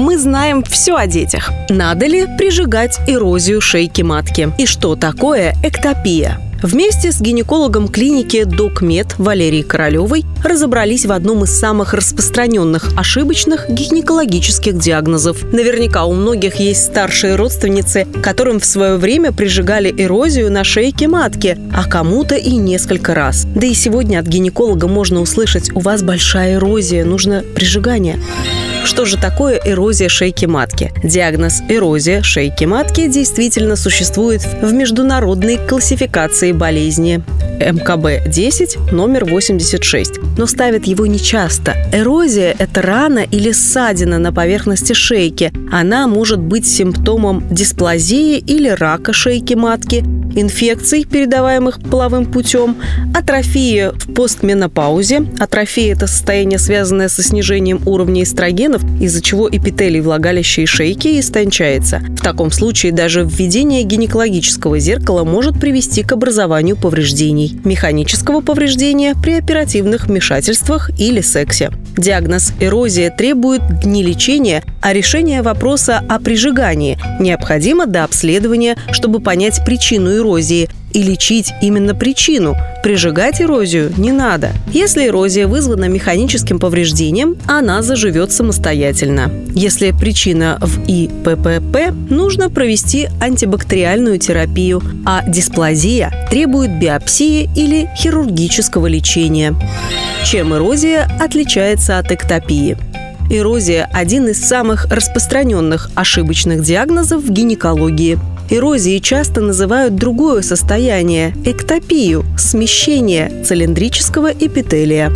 Мы знаем все о детях. Надо ли прижигать эрозию шейки матки? И что такое эктопия? Вместе с гинекологом клиники «Докмед» Валерией Королевой разобрались в одном из самых распространенных ошибочных гинекологических диагнозов. Наверняка у многих есть старшие родственницы, которым в свое время прижигали эрозию на шейке матки, а кому-то и несколько раз. Да и сегодня от гинеколога можно услышать «У вас большая эрозия, нужно прижигание». Что же такое эрозия шейки матки? Диагноз эрозия шейки матки действительно существует в международной классификации болезни МКБ-10 номер 86, но ставят его нечасто. Эрозия – это рана или ссадина на поверхности шейки. Она может быть симптомом дисплазии или рака шейки матки, инфекций, передаваемых половым путем, атрофии в постменопаузе. Атрофия – это состояние, связанное со снижением уровня эстрогенов, из-за чего эпителий влагалища и шейки истончается. В таком случае даже введение гинекологического зеркала может привести к образованию повреждений. Механического повреждения при оперативных вмешательствах или сексе. Диагноз эрозия требует не лечения, а решения вопроса о прижигании. Необходимо до обследования, чтобы понять причину эрозии и лечить именно причину. Прижигать эрозию не надо. Если эрозия вызвана механическим повреждением, она заживет самостоятельно. Если причина в ИППП, нужно провести антибактериальную терапию, а дисплазия требует биопсии или хирургического лечения. Чем эрозия отличается от эктопии? Эрозия – один из самых распространенных ошибочных диагнозов в гинекологии. Эрозией часто называют другое состояние – эктопию – смещение цилиндрического эпителия.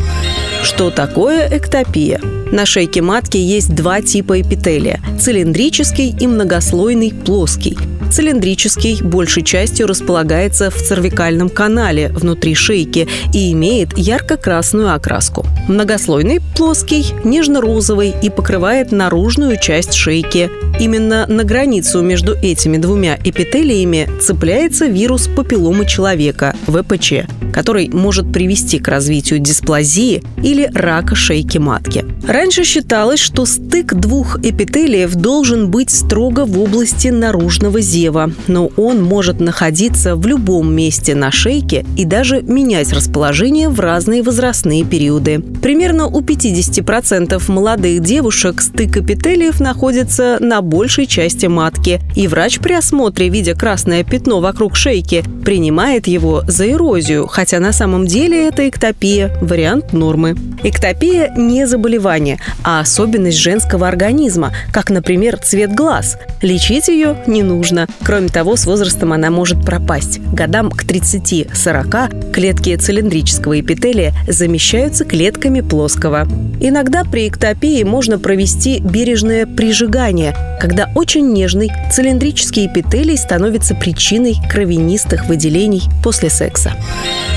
Что такое эктопия? На шейке матки есть два типа эпителия – цилиндрический и многослойный плоский – Цилиндрический большей частью располагается в цервикальном канале внутри шейки и имеет ярко-красную окраску. Многослойный плоский, нежно-розовый и покрывает наружную часть шейки. Именно на границу между этими двумя эпителиями цепляется вирус папилломы человека – ВПЧ, который может привести к развитию дисплазии или рака шейки матки. Раньше считалось, что стык двух эпителиев должен быть строго в области наружного зева, но он может находиться в любом месте на шейке и даже менять расположение в разные возрастные периоды. Примерно у 50% молодых девушек стык эпителиев находится на большей части матки, и врач при осмотре, видя красное пятно вокруг шейки, принимает его за эрозию, хотя на самом деле это эктопия, вариант нормы. Эктопия не заболевание, а особенность женского организма, как, например, цвет глаз. Лечить ее не нужно. Кроме того, с возрастом она может пропасть. Годам к 30-40 клетки цилиндрического эпителия замещаются клетками плоского. Иногда при эктопии можно провести бережное прижигание, когда очень нежный цилиндрический эпителий становится причиной кровянистых выделений после секса.